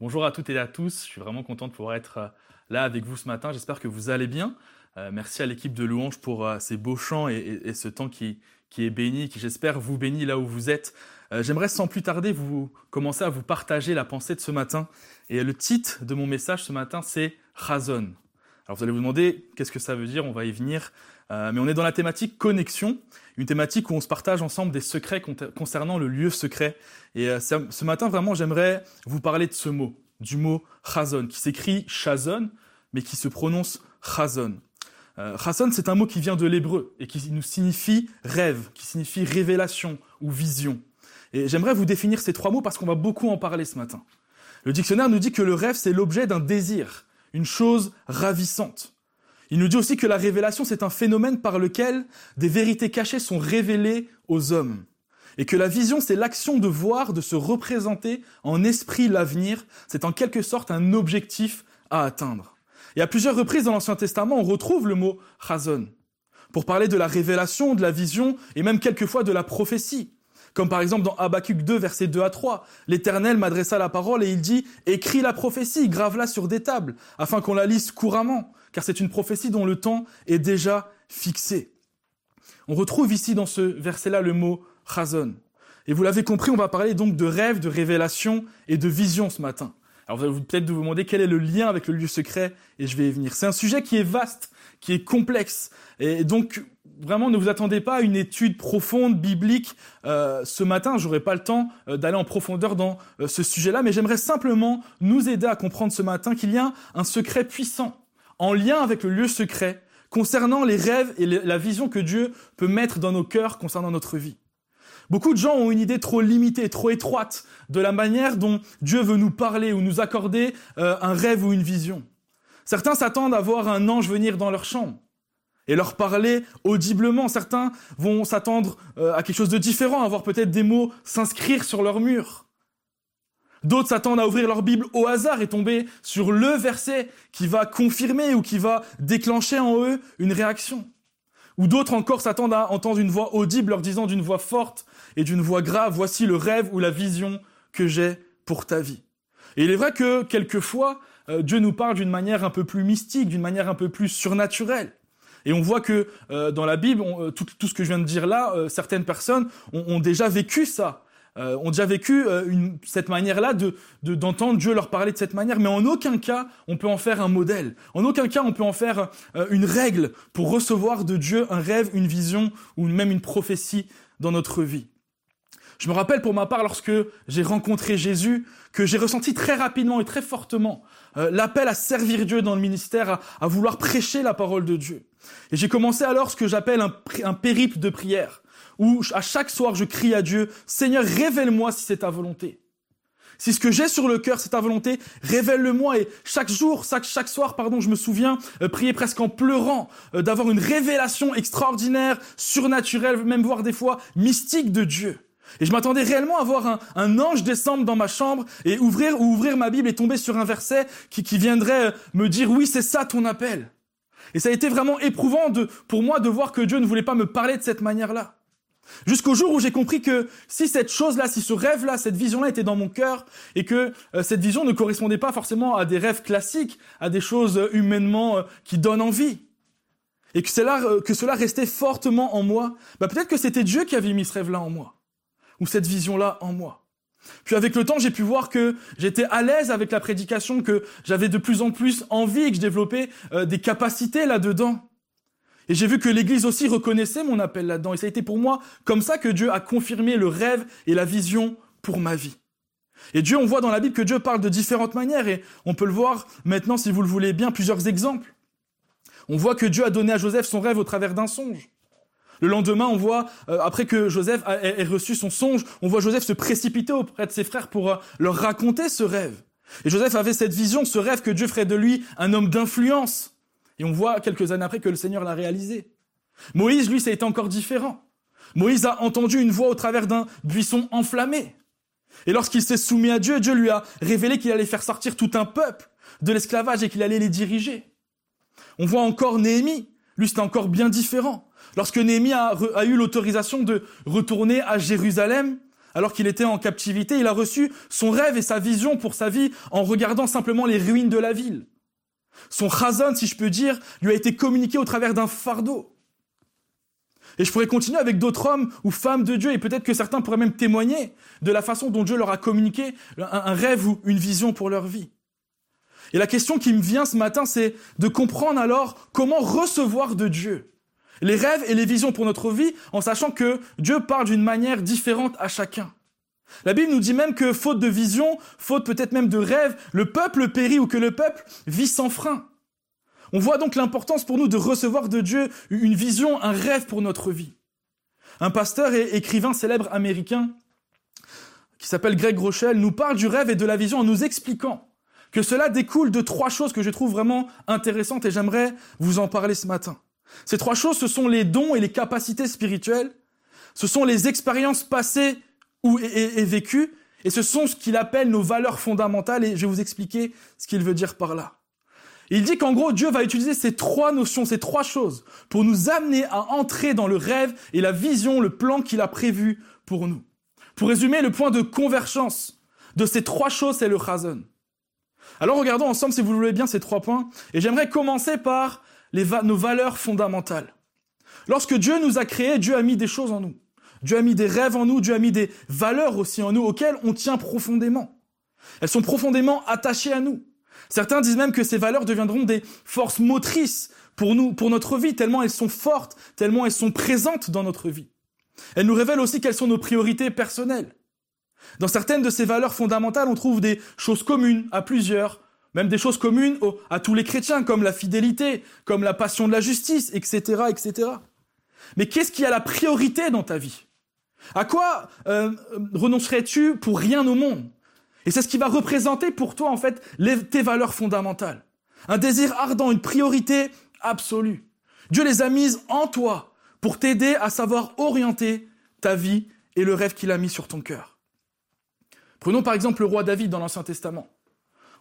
Bonjour à toutes et à tous, je suis vraiment content de pouvoir être euh, là avec vous ce matin, j'espère que vous allez bien. Euh, merci à l'équipe de Louange pour euh, ces beaux chants et, ce temps qui, qui, est béni, qui j'espère vous bénit là où vous êtes. J'aimerais sans plus tarder vous commencer à vous partager la pensée de ce matin. Et le titre de mon message ce matin, c'est Razon. Alors vous allez vous demander qu'est-ce que ça veut dire, on va y venir. Mais on est dans la thématique connexion, une thématique où on se partage ensemble des secrets concernant le lieu secret. Et euh, ce matin, vraiment, j'aimerais vous parler de ce mot, du mot chazon, qui s'écrit chazon, mais qui se prononce chazon. Euh, chazon, c'est un mot qui vient de l'hébreu et qui nous signifie rêve, qui signifie révélation ou vision. Et j'aimerais vous définir ces trois mots parce qu'on va beaucoup en parler ce matin. Le dictionnaire nous dit que le rêve, c'est l'objet d'un désir, une chose ravissante. Il nous dit aussi que la révélation, c'est un phénomène par lequel des vérités cachées sont révélées aux hommes. Et que la vision, c'est l'action de voir, de se représenter en esprit l'avenir. C'est en quelque sorte un objectif à atteindre. Et à plusieurs reprises dans l'Ancien Testament, on retrouve le mot chazon pour parler de la révélation, de la vision et même quelquefois de la prophétie. Comme par exemple dans Habakkuk 2, versets 2 à 3. L'Éternel m'adressa la parole et il dit, écris la prophétie, grave-la sur des tables, afin qu'on la lise couramment car c'est une prophétie dont le temps est déjà fixé. On retrouve ici dans ce verset-là le mot chazon. Et vous l'avez compris, on va parler donc de rêve, de révélation et de vision ce matin. Alors vous peut-être vous demander quel est le lien avec le lieu secret, et je vais y venir. C'est un sujet qui est vaste, qui est complexe, et donc vraiment ne vous attendez pas à une étude profonde biblique euh, ce matin. J'aurai pas le temps euh, d'aller en profondeur dans euh, ce sujet-là, mais j'aimerais simplement nous aider à comprendre ce matin qu'il y a un secret puissant en lien avec le lieu secret, concernant les rêves et la vision que Dieu peut mettre dans nos cœurs concernant notre vie. Beaucoup de gens ont une idée trop limitée, trop étroite de la manière dont Dieu veut nous parler ou nous accorder euh, un rêve ou une vision. Certains s'attendent à voir un ange venir dans leur chambre et leur parler audiblement. Certains vont s'attendre euh, à quelque chose de différent, à voir peut-être des mots s'inscrire sur leur mur. D'autres s'attendent à ouvrir leur Bible au hasard et tomber sur le verset qui va confirmer ou qui va déclencher en eux une réaction. Ou d'autres encore s'attendent à entendre une voix audible leur disant d'une voix forte et d'une voix grave, voici le rêve ou la vision que j'ai pour ta vie. Et il est vrai que quelquefois, euh, Dieu nous parle d'une manière un peu plus mystique, d'une manière un peu plus surnaturelle. Et on voit que euh, dans la Bible, euh, tout, ce que je viens de dire là, certaines personnes ont déjà vécu ça euh, ont déjà vécu euh, une, cette manière-là de, d'entendre Dieu leur parler de cette manière, mais en aucun cas on peut en faire un modèle. En aucun cas on peut en faire euh, une règle pour recevoir de Dieu un rêve, une vision ou même une prophétie dans notre vie. Je me rappelle pour ma part lorsque j'ai rencontré Jésus que j'ai ressenti très rapidement et très fortement euh, l'appel à servir Dieu dans le ministère, à, à, vouloir prêcher la parole de Dieu. Et j'ai commencé alors ce que j'appelle un, un périple de prière où à chaque soir je crie à Dieu, Seigneur, révèle-moi si c'est ta volonté. Si ce que j'ai sur le cœur, c'est ta volonté, révèle-le-moi. Et chaque jour, chaque, chaque soir, pardon, je me souviens euh, prier presque en pleurant, euh, d'avoir une révélation extraordinaire, surnaturelle, même voire des fois mystique de Dieu. Et je m'attendais réellement à voir un, ange descendre dans ma chambre et ouvrir ou ouvrir ma Bible et tomber sur un verset qui, qui viendrait euh, me dire oui, c'est ça ton appel. Et ça a été vraiment éprouvant de, pour moi de voir que Dieu ne voulait pas me parler de cette manière-là. Jusqu'au jour où j'ai compris que si cette chose-là, si ce rêve-là, cette vision-là était dans mon cœur et que euh, cette vision ne correspondait pas forcément à des rêves classiques, à des choses euh, humainement euh, qui donnent envie, et que cela, que cela restait fortement en moi, bah peut-être que c'était Dieu qui avait mis ce rêve-là en moi, ou cette vision-là en moi. Puis avec le temps, j'ai pu voir que j'étais à l'aise avec la prédication, que j'avais de plus en plus envie que je développais des capacités là-dedans. Et j'ai vu que l'Église aussi reconnaissait mon appel là-dedans. Et ça a été pour moi comme ça que Dieu a confirmé le rêve et la vision pour ma vie. Et Dieu, on voit dans la Bible que Dieu parle de différentes manières. Et on peut le voir maintenant, si vous le voulez bien, plusieurs exemples. On voit que Dieu a donné à Joseph son rêve au travers d'un songe. Le lendemain, on voit, euh, après que Joseph ait reçu son songe, on voit Joseph se précipiter auprès de ses frères pour euh, leur raconter ce rêve. Et Joseph avait cette vision, ce rêve que Dieu ferait de lui un homme d'influence, et on voit quelques années après que le Seigneur l'a réalisé. Moïse, lui, ça encore différent. Moïse a entendu une voix au travers d'un buisson enflammé. Et lorsqu'il s'est soumis à Dieu, Dieu lui a révélé qu'il allait faire sortir tout un peuple de l'esclavage et qu'il allait les diriger. On voit encore Néhémie. Lui, c'était encore bien différent. Lorsque Néhémie a eu l'autorisation de retourner à Jérusalem, alors qu'il était en captivité, il a reçu son rêve et sa vision pour sa vie en regardant simplement les ruines de la ville. Son chazon, si je peux dire, lui a été communiqué au travers d'un fardeau. Et je pourrais continuer avec d'autres hommes ou femmes de Dieu, et peut-être que certains pourraient même témoigner de la façon dont Dieu leur a communiqué un, rêve ou une vision pour leur vie. Et la question qui me vient ce matin, c'est de comprendre alors comment recevoir de Dieu les rêves et les visions pour notre vie, en sachant que Dieu parle d'une manière différente à chacun. La Bible nous dit même que faute de vision, faute peut-être même de rêve, le peuple périt ou que le peuple vit sans frein. On voit donc l'importance pour nous de recevoir de Dieu une vision, un rêve pour notre vie. Un pasteur et écrivain célèbre américain qui s'appelle Greg Rochelle nous parle du rêve et de la vision en nous expliquant que cela découle de trois choses que je trouve vraiment intéressantes et j'aimerais vous en parler ce matin. Ces trois choses, ce sont les dons et les capacités spirituelles, ce sont les expériences passées ou et, vécues, et ce sont ce qu'il appelle nos valeurs fondamentales, et je vais vous expliquer ce qu'il veut dire par là. Il dit qu'en gros, Dieu va utiliser ces trois notions, ces trois choses, pour nous amener à entrer dans le rêve et la vision, le plan qu'il a prévu pour nous. Pour résumer, le point de convergence de ces trois choses, c'est le chazon. Alors regardons ensemble, si vous voulez bien, ces trois points. Et j'aimerais commencer par nos valeurs fondamentales. Lorsque Dieu nous a créés, Dieu a mis des choses en nous. Dieu a mis des rêves en nous, Dieu a mis des valeurs aussi en nous auxquelles on tient profondément. Elles sont profondément attachées à nous. Certains disent même que ces valeurs deviendront des forces motrices pour nous, pour notre vie, tellement elles sont fortes, tellement elles sont présentes dans notre vie. Elles nous révèlent aussi quelles sont nos priorités personnelles. Dans certaines de ces valeurs fondamentales, on trouve des choses communes à plusieurs, même des choses communes à tous les chrétiens, comme la fidélité, comme la passion de la justice, etc., etc. Mais qu'est-ce qui a la priorité dans ta vie? À quoi euh, renoncerais-tu pour rien au monde? Et c'est ce qui va représenter pour toi, en fait, tes valeurs fondamentales. Un désir ardent, une priorité absolue. Dieu les a mises en toi pour t'aider à savoir orienter ta vie et le rêve qu'il a mis sur ton cœur. Prenons par exemple le roi David dans l'Ancien Testament.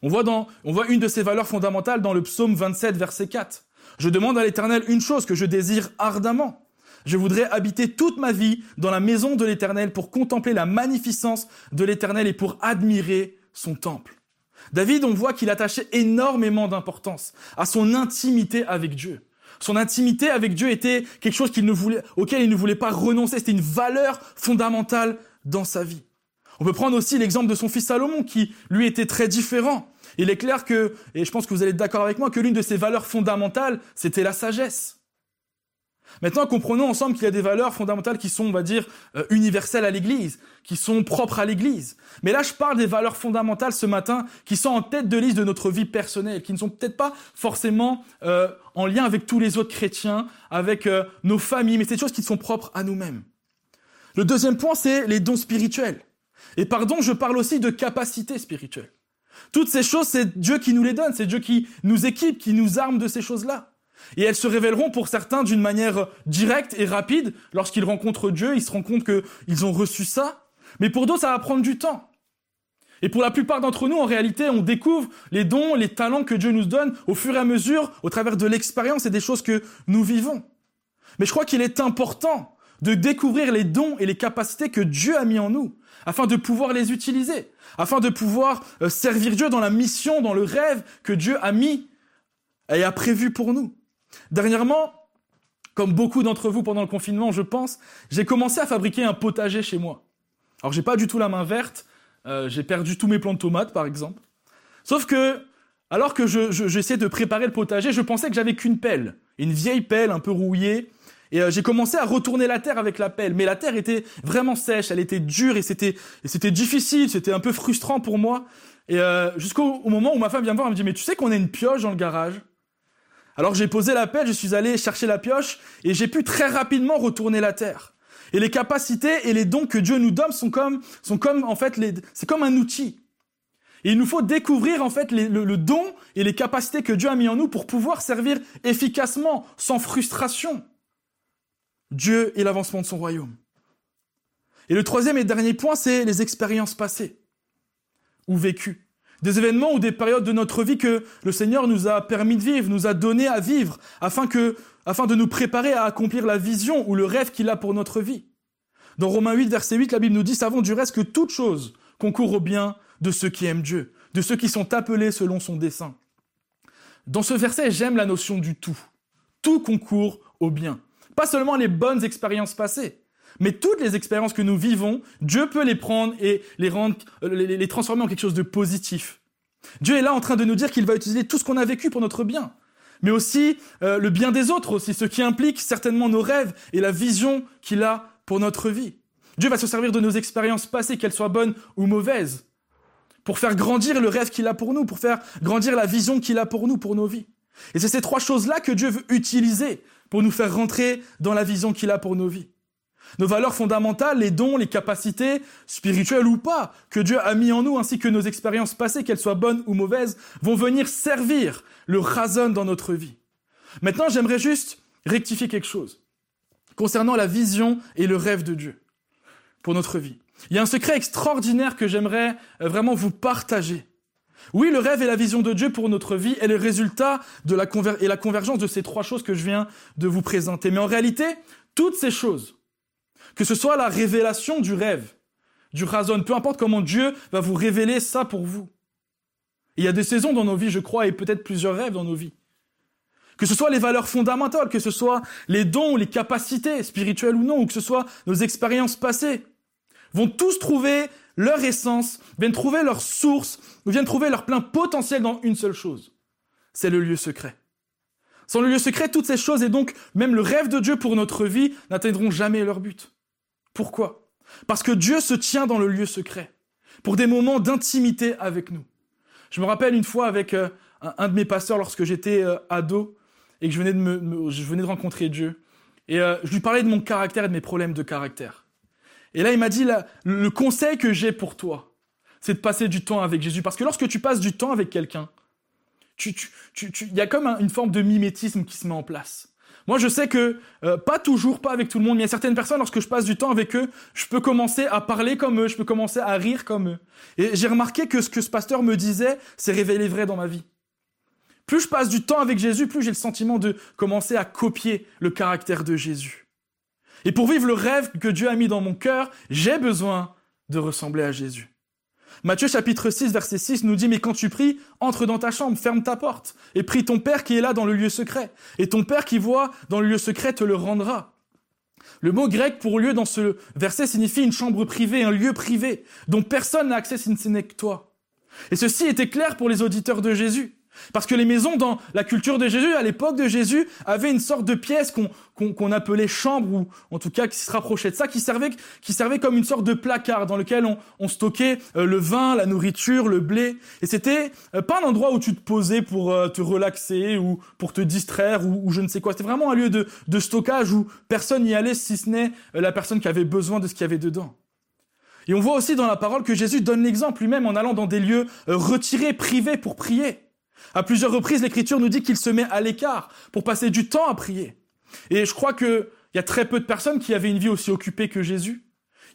On voit, dans, on voit une de ces valeurs fondamentales dans le psaume 27, verset 4. Je demande à l'Éternel une chose que je désire ardemment. Je voudrais habiter toute ma vie dans la maison de l'Éternel pour contempler la magnificence de l'Éternel et pour admirer son temple. David, on voit qu'il attachait énormément d'importance à son intimité avec Dieu. Son intimité avec Dieu était quelque chose qu'il ne voulait, auquel il ne voulait pas renoncer. C'était une valeur fondamentale dans sa vie. On peut prendre aussi l'exemple de son fils Salomon qui, lui, était très différent. Il est clair que, et je pense que vous allez être d'accord avec moi, que l'une de ses valeurs fondamentales, c'était la sagesse. Maintenant, comprenons ensemble qu'il y a des valeurs fondamentales qui sont, on va dire, euh, universelles à l'Église, qui sont propres à l'Église. Mais là, je parle des valeurs fondamentales ce matin qui sont en tête de liste de notre vie personnelle, qui ne sont peut-être pas forcément euh, en lien avec tous les autres chrétiens, avec euh, nos familles, mais c'est des choses qui sont propres à nous-mêmes. Le deuxième point, c'est les dons spirituels. Et pardon, je parle aussi de capacité spirituelle. Toutes ces choses, c'est Dieu qui nous les donne, c'est Dieu qui nous équipe, qui nous arme de ces choses-là. Et elles se révéleront pour certains d'une manière directe et rapide. Lorsqu'ils rencontrent Dieu, ils se rendent compte qu'ils ont reçu ça. Mais pour d'autres, ça va prendre du temps. Et pour la plupart d'entre nous, en réalité, on découvre les dons, les talents que Dieu nous donne au fur et à mesure, au travers de l'expérience et des choses que nous vivons. Mais je crois qu'il est important de découvrir les dons et les capacités que Dieu a mis en nous afin de pouvoir les utiliser, afin de pouvoir euh, servir Dieu dans la mission, dans le rêve que Dieu a mis et a prévu pour nous. Dernièrement, comme beaucoup d'entre vous pendant le confinement, je pense, j'ai commencé à fabriquer un potager chez moi. Alors j'ai pas du tout la main verte, euh, j'ai perdu tous mes plants de tomates par exemple. Sauf que, alors que j'essayais de préparer le potager, je pensais que j'avais qu'une pelle, une vieille pelle un peu rouillée, et euh, j'ai commencé à retourner la terre avec la pelle, mais la terre était vraiment sèche, elle était dure et c'était c'était difficile, c'était un peu frustrant pour moi. Et euh, jusqu'au moment où ma femme vient me voir, elle me dit mais tu sais qu'on a une pioche dans le garage? Alors j'ai posé la pelle, je suis allé chercher la pioche et j'ai pu très rapidement retourner la terre. Et les capacités et les dons que Dieu nous donne sont comme sont comme en fait c'est comme un outil. Et il nous faut découvrir en fait le, le don et les capacités que Dieu a mis en nous pour pouvoir servir efficacement, sans frustration. Dieu et l'avancement de son royaume. Et le troisième et dernier point, c'est les expériences passées ou vécues. Des événements ou des périodes de notre vie que le Seigneur nous a permis de vivre, nous a donné à vivre, afin que, afin de nous préparer à accomplir la vision ou le rêve qu'il a pour notre vie. Dans Romains 8, verset 8, la Bible nous dit, savons du reste que toute chose concourt au bien de ceux qui aiment Dieu, de ceux qui sont appelés selon son dessein. Dans ce verset, j'aime la notion du tout. Tout concourt au bien. Pas seulement les bonnes expériences passées, mais toutes les expériences que nous vivons, Dieu peut les prendre et les, rendre, euh, transformer en quelque chose de positif. Dieu est là en train de nous dire qu'il va utiliser tout ce qu'on a vécu pour notre bien, mais aussi euh, le bien des autres aussi, ce qui implique certainement nos rêves et la vision qu'il a pour notre vie. Dieu va se servir de nos expériences passées, qu'elles soient bonnes ou mauvaises, pour faire grandir le rêve qu'il a pour nous, pour faire grandir la vision qu'il a pour nous, pour nos vies. Et c'est ces trois choses-là que Dieu veut utiliser pour nous faire rentrer dans la vision qu'il a pour nos vies. Nos valeurs fondamentales, les dons, les capacités, spirituelles ou pas, que Dieu a mis en nous, ainsi que nos expériences passées, qu'elles soient bonnes ou mauvaises, vont venir servir le razon dans notre vie. Maintenant, j'aimerais juste rectifier quelque chose concernant la vision et le rêve de Dieu pour notre vie. Il y a un secret extraordinaire que j'aimerais euh, vraiment vous partager. Oui, le rêve et la vision de Dieu pour notre vie est le résultat de la et la convergence de ces trois choses que je viens de vous présenter. Mais en réalité, toutes ces choses, que ce soit la révélation du rêve, du razon, peu importe comment Dieu va vous révéler ça pour vous. Il y a des saisons dans nos vies, je crois, et peut-être plusieurs rêves dans nos vies. Que ce soit les valeurs fondamentales, que ce soit les dons, les capacités, spirituelles ou non, ou que ce soit nos expériences passées, vont tous trouver leur essence, viennent trouver leur source, ou viennent trouver leur plein potentiel dans une seule chose. C'est le lieu secret. Sans le lieu secret, toutes ces choses et donc même le rêve de Dieu pour notre vie n'atteindront jamais leur but. Pourquoi? Parce que Dieu se tient dans le lieu secret, pour des moments d'intimité avec nous. Je me rappelle une fois avec euh, un, de mes pasteurs lorsque j'étais euh, ado et que je venais de, rencontrer Dieu. Et euh, je lui parlais de mon caractère et de mes problèmes de caractère. Et là, il m'a dit, le conseil que j'ai pour toi, c'est de passer du temps avec Jésus. Parce que lorsque tu passes du temps avec quelqu'un, il y a comme une forme de mimétisme qui se met en place. Moi, je sais que, euh, pas toujours, pas avec tout le monde, mais il y a certaines personnes, lorsque je passe du temps avec eux, je peux commencer à parler comme eux, je peux commencer à rire comme eux. Et j'ai remarqué que ce que ce pasteur me disait s'est révélé vrai dans ma vie. Plus je passe du temps avec Jésus, plus j'ai le sentiment de commencer à copier le caractère de Jésus. Et pour vivre le rêve que Dieu a mis dans mon cœur, j'ai besoin de ressembler à Jésus. Matthieu chapitre 6 verset 6 nous dit, mais quand tu pries, entre dans ta chambre, ferme ta porte, et prie ton Père qui est là dans le lieu secret. Et ton Père qui voit dans le lieu secret te le rendra. Le mot grec pour lieu dans ce verset signifie une chambre privée, un lieu privé, dont personne n'a accès si ce n'est que toi. Et ceci était clair pour les auditeurs de Jésus. Parce que les maisons dans la culture de Jésus, à l'époque de Jésus, avaient une sorte de pièce qu'on appelait chambre, ou en tout cas qui se rapprochait de ça, qui servait, qui servait comme une sorte de placard dans lequel on, stockait euh, le vin, la nourriture, le blé. Et c'était euh, pas un endroit où tu te posais pour euh, te relaxer ou pour te distraire ou, je ne sais quoi. C'était vraiment un lieu de, de stockage où personne n'y allait si ce n'est la personne qui avait besoin de ce qu'il y avait dedans. Et on voit aussi dans la parole que Jésus donne l'exemple lui-même en allant dans des lieux retirés, privés pour prier. À plusieurs reprises, l'Écriture nous dit qu'il se met à l'écart pour passer du temps à prier. Et je crois qu'il y a très peu de personnes qui avaient une vie aussi occupée que Jésus.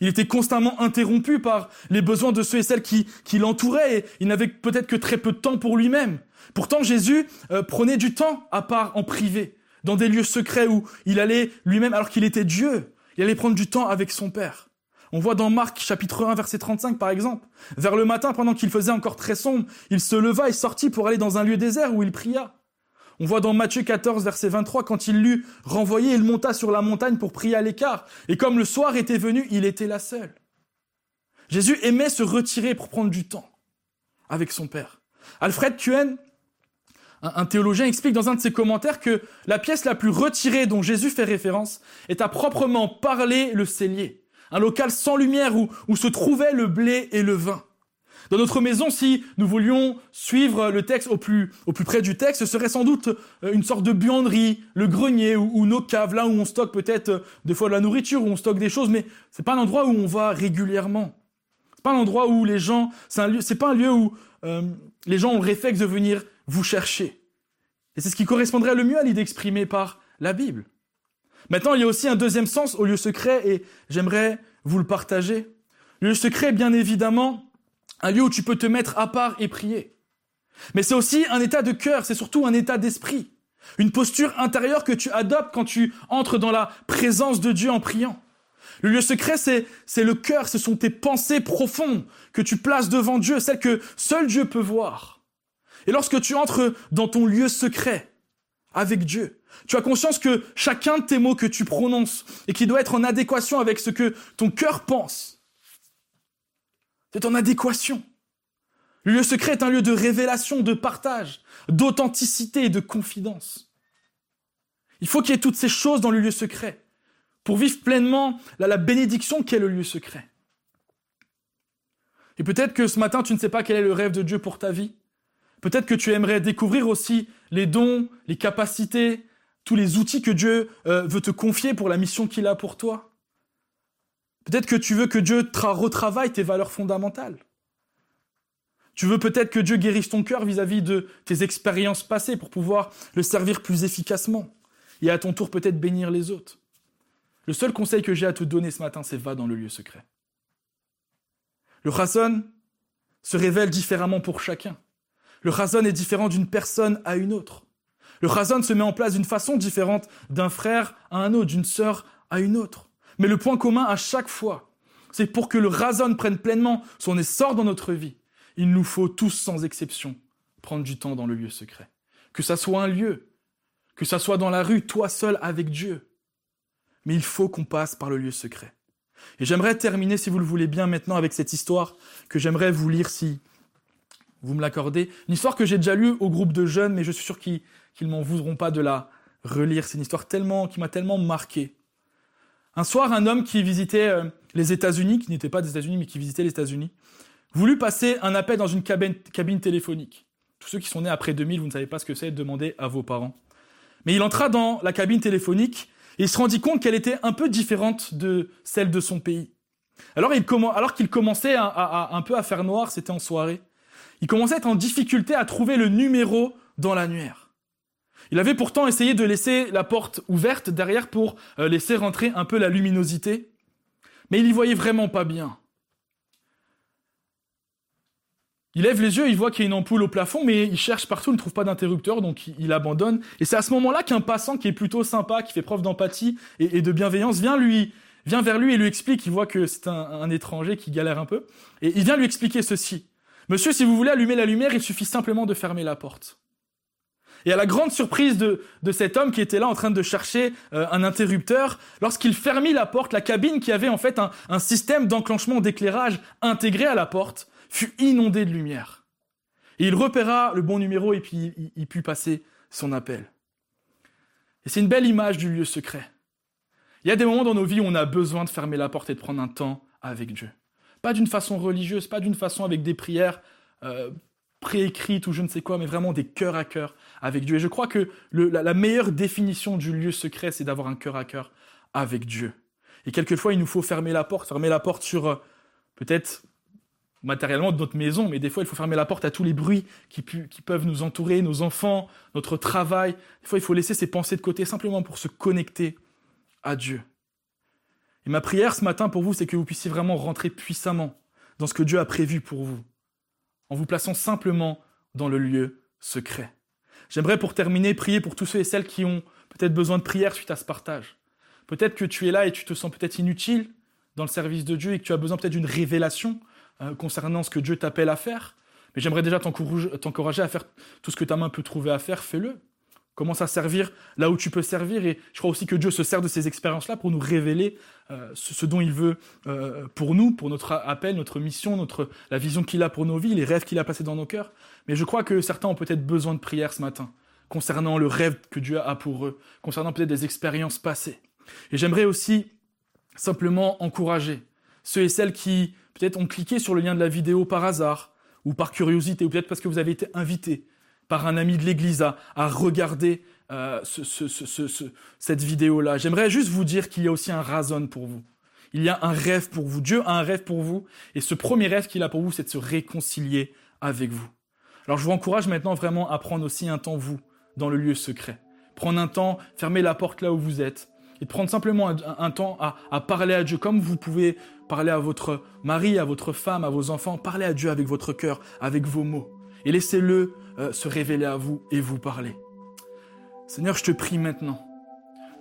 Il était constamment interrompu par les besoins de ceux et celles qui, l'entouraient et il n'avait peut-être que très peu de temps pour lui-même. Pourtant, Jésus euh, prenait du temps à part en privé, dans des lieux secrets où il allait lui-même, alors qu'il était Dieu, il allait prendre du temps avec son Père. On voit dans Marc chapitre 1 verset 35 par exemple. Vers le matin, pendant qu'il faisait encore très sombre, il se leva et sortit pour aller dans un lieu désert où il pria. On voit dans Matthieu 14 verset 23, quand il l'eut renvoyé, il monta sur la montagne pour prier à l'écart. Et comme le soir était venu, il était là seul. Jésus aimait se retirer pour prendre du temps avec son Père. Alfred Kuen, un théologien, explique dans un de ses commentaires que la pièce la plus retirée dont Jésus fait référence est à proprement parler le cellier un local sans lumière où, se trouvaient le blé et le vin. Dans notre maison, si nous voulions suivre le texte au plus, près du texte, ce serait sans doute euh, une sorte de buanderie, le grenier ou, nos caves, là où on stocke peut-être euh, des fois de la nourriture, où on stocke des choses, mais c'est pas un endroit où on va régulièrement. C'est pas un endroit où les gens, c'est pas un lieu où euh, les gens ont le réflexe de venir vous chercher. Et c'est ce qui correspondrait le mieux à l'idée exprimée par la Bible. Maintenant, il y a aussi un deuxième sens au lieu secret et j'aimerais vous le partager. Le lieu secret, bien évidemment, un lieu où tu peux te mettre à part et prier. Mais c'est aussi un état de cœur, c'est surtout un état d'esprit. Une posture intérieure que tu adoptes quand tu entres dans la présence de Dieu en priant. Le lieu secret, c'est, c'est le cœur, ce sont tes pensées profondes que tu places devant Dieu, celles que seul Dieu peut voir. Et lorsque tu entres dans ton lieu secret avec Dieu, tu as conscience que chacun de tes mots que tu prononces et qui doit être en adéquation avec ce que ton cœur pense, c'est en adéquation. Le lieu secret est un lieu de révélation, de partage, d'authenticité et de confidence. Il faut qu'il y ait toutes ces choses dans le lieu secret pour vivre pleinement la, la bénédiction qu'est le lieu secret. Et peut-être que ce matin, tu ne sais pas quel est le rêve de Dieu pour ta vie. Peut-être que tu aimerais découvrir aussi les dons, les capacités, tous les outils que Dieu euh, veut te confier pour la mission qu'il a pour toi. Peut-être que tu veux que Dieu retravaille tes valeurs fondamentales. Tu veux peut-être que Dieu guérisse ton cœur vis-à-vis de tes expériences passées pour pouvoir le servir plus efficacement et à ton tour peut-être bénir les autres. Le seul conseil que j'ai à te donner ce matin, c'est va dans le lieu secret. Le chazon se révèle différemment pour chacun. Le chazon est différent d'une personne à une autre. Le chazon se met en place d'une façon différente d'un frère à un autre, d'une sœur à une autre. Mais le point commun à chaque fois, c'est pour que le razon prenne pleinement son essor dans notre vie, il nous faut tous sans exception prendre du temps dans le lieu secret. Que ça soit un lieu, que ça soit dans la rue, toi seul avec Dieu. Mais il faut qu'on passe par le lieu secret. Et j'aimerais terminer, si vous le voulez bien, maintenant avec cette histoire que j'aimerais vous lire si vous me l'accordez. Une histoire que j'ai déjà lue au groupe de jeunes, mais je suis sûr qu'ils ne m'en voudront pas de la relire. C'est une histoire tellement, qui m'a tellement marqué. Un soir, un homme qui visitait euh, les États-Unis, qui n'était pas des États-Unis, mais qui visitait les États-Unis, voulut passer un appel dans une cabine, téléphonique. Tous ceux qui sont nés après 2000, vous ne savez pas ce que c'est, demandez à vos parents. Mais il entra dans la cabine téléphonique et il se rendit compte qu'elle était un peu différente de celle de son pays. Alors, alors qu'il commençait à, un peu à faire noir, c'était en soirée, il commençait à être en difficulté à trouver le numéro dans l'annuaire. Il avait pourtant essayé de laisser la porte ouverte derrière pour euh, laisser rentrer un peu la luminosité, mais il y voyait vraiment pas bien. Il lève les yeux, il voit qu'il y a une ampoule au plafond, mais il cherche partout, il ne trouve pas d'interrupteur, donc il, abandonne. Et c'est à ce moment-là qu'un passant qui est plutôt sympa, qui fait preuve d'empathie et, de bienveillance, vient lui, vient vers lui et lui explique, il voit que c'est un, étranger qui galère un peu, et il vient lui expliquer ceci. Monsieur, si vous voulez allumer la lumière, il suffit simplement de fermer la porte. Et à la grande surprise de, cet homme qui était là en train de chercher euh, un interrupteur, lorsqu'il fermit la porte, la cabine qui avait en fait un, système d'enclenchement d'éclairage intégré à la porte, fut inondé de lumière. Et il repéra le bon numéro et puis il, put passer son appel. Et c'est une belle image du lieu secret. Il y a des moments dans nos vies où on a besoin de fermer la porte et de prendre un temps avec Dieu. Pas d'une façon religieuse, pas d'une façon avec des prières euh, préécrites ou je ne sais quoi, mais vraiment des cœurs à cœur avec Dieu. Et je crois que la, meilleure définition du lieu secret, c'est d'avoir un cœur à cœur avec Dieu. Et quelquefois, il nous faut fermer la porte, fermer la porte sur euh, peut-être matériellement de notre maison, mais des fois il faut fermer la porte à tous les bruits qui, qui, peuvent nous entourer, nos enfants, notre travail. Des fois il faut laisser ces pensées de côté simplement pour se connecter à Dieu. Et ma prière ce matin pour vous, c'est que vous puissiez vraiment rentrer puissamment dans ce que Dieu a prévu pour vous, en vous plaçant simplement dans le lieu secret. J'aimerais pour terminer prier pour tous ceux et celles qui ont peut-être besoin de prière suite à ce partage. Peut-être que tu es là et tu te sens peut-être inutile dans le service de Dieu et que tu as besoin peut-être d'une révélation euh, concernant ce que Dieu t'appelle à faire. Mais j'aimerais déjà t'encourager à faire tout ce que ta main peut trouver à faire, fais-le. Commence à servir là où tu peux servir. Et je crois aussi que Dieu se sert de ces expériences-là pour nous révéler euh, ce, dont il veut euh, pour nous, pour notre appel, notre mission, notre, la vision qu'il a pour nos vies, les rêves qu'il a passés dans nos cœurs. Mais je crois que certains ont peut-être besoin de prière ce matin, concernant le rêve que Dieu a pour eux, concernant peut-être des expériences passées. Et j'aimerais aussi simplement encourager ceux et celles qui peut-être ont cliqué sur le lien de la vidéo par hasard, ou par curiosité, ou peut-être parce que vous avez été invité par un ami de l'Église à, regarder euh, cette vidéo-là. J'aimerais juste vous dire qu'il y a aussi un rason pour vous. Il y a un rêve pour vous. Dieu a un rêve pour vous. Et ce premier rêve qu'il a pour vous, c'est de se réconcilier avec vous. Alors je vous encourage maintenant vraiment à prendre aussi un temps, vous, dans le lieu secret. Prendre un temps, fermer la porte là où vous êtes, et prendre simplement un, temps à, parler à Dieu, comme vous pouvez parler à votre mari, à votre femme, à vos enfants, parlez à Dieu avec votre cœur, avec vos mots, et laissez-le euh, se révéler à vous et vous parler. Seigneur, je te prie maintenant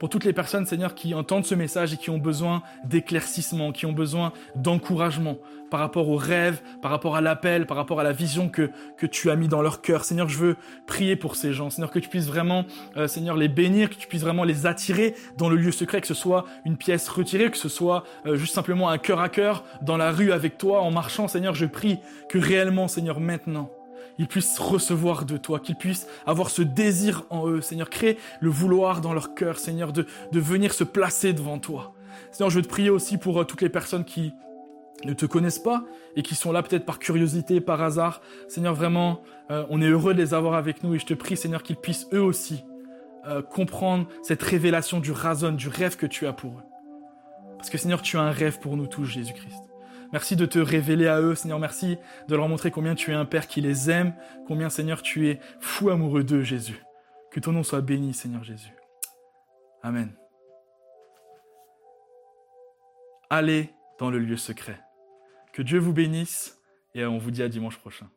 pour toutes les personnes, Seigneur, qui entendent ce message et qui ont besoin d'éclaircissement, qui ont besoin d'encouragement par rapport aux rêves, par rapport à l'appel, par rapport à la vision que, que tu as mis dans leur cœur. Seigneur, je veux prier pour ces gens. Seigneur, que tu puisses vraiment, euh, Seigneur, les bénir, que tu puisses vraiment les attirer dans le lieu secret, que ce soit une pièce retirée, que ce soit euh, juste simplement un cœur à cœur dans la rue avec toi, en marchant. Seigneur, je prie que réellement, Seigneur, maintenant, ils puissent recevoir de toi, qu'ils puissent avoir ce désir en eux, Seigneur, créer le vouloir dans leur cœur, Seigneur, de, de venir se placer devant toi. Seigneur, je veux te prier aussi pour euh, toutes les personnes qui ne te connaissent pas et qui sont là peut-être par curiosité, par hasard. Seigneur, vraiment, euh, on est heureux de les avoir avec nous et je te prie, Seigneur, qu'ils puissent eux aussi euh, comprendre cette révélation du razon, du rêve que tu as pour eux. Parce que Seigneur, tu as un rêve pour nous tous, Jésus-Christ. Merci de te révéler à eux, Seigneur. Merci de leur montrer combien tu es un Père qui les aime, combien, Seigneur, tu es fou amoureux d'eux, Jésus. Que ton nom soit béni, Seigneur Jésus. Amen. Allez dans le lieu secret. Que Dieu vous bénisse et on vous dit à dimanche prochain.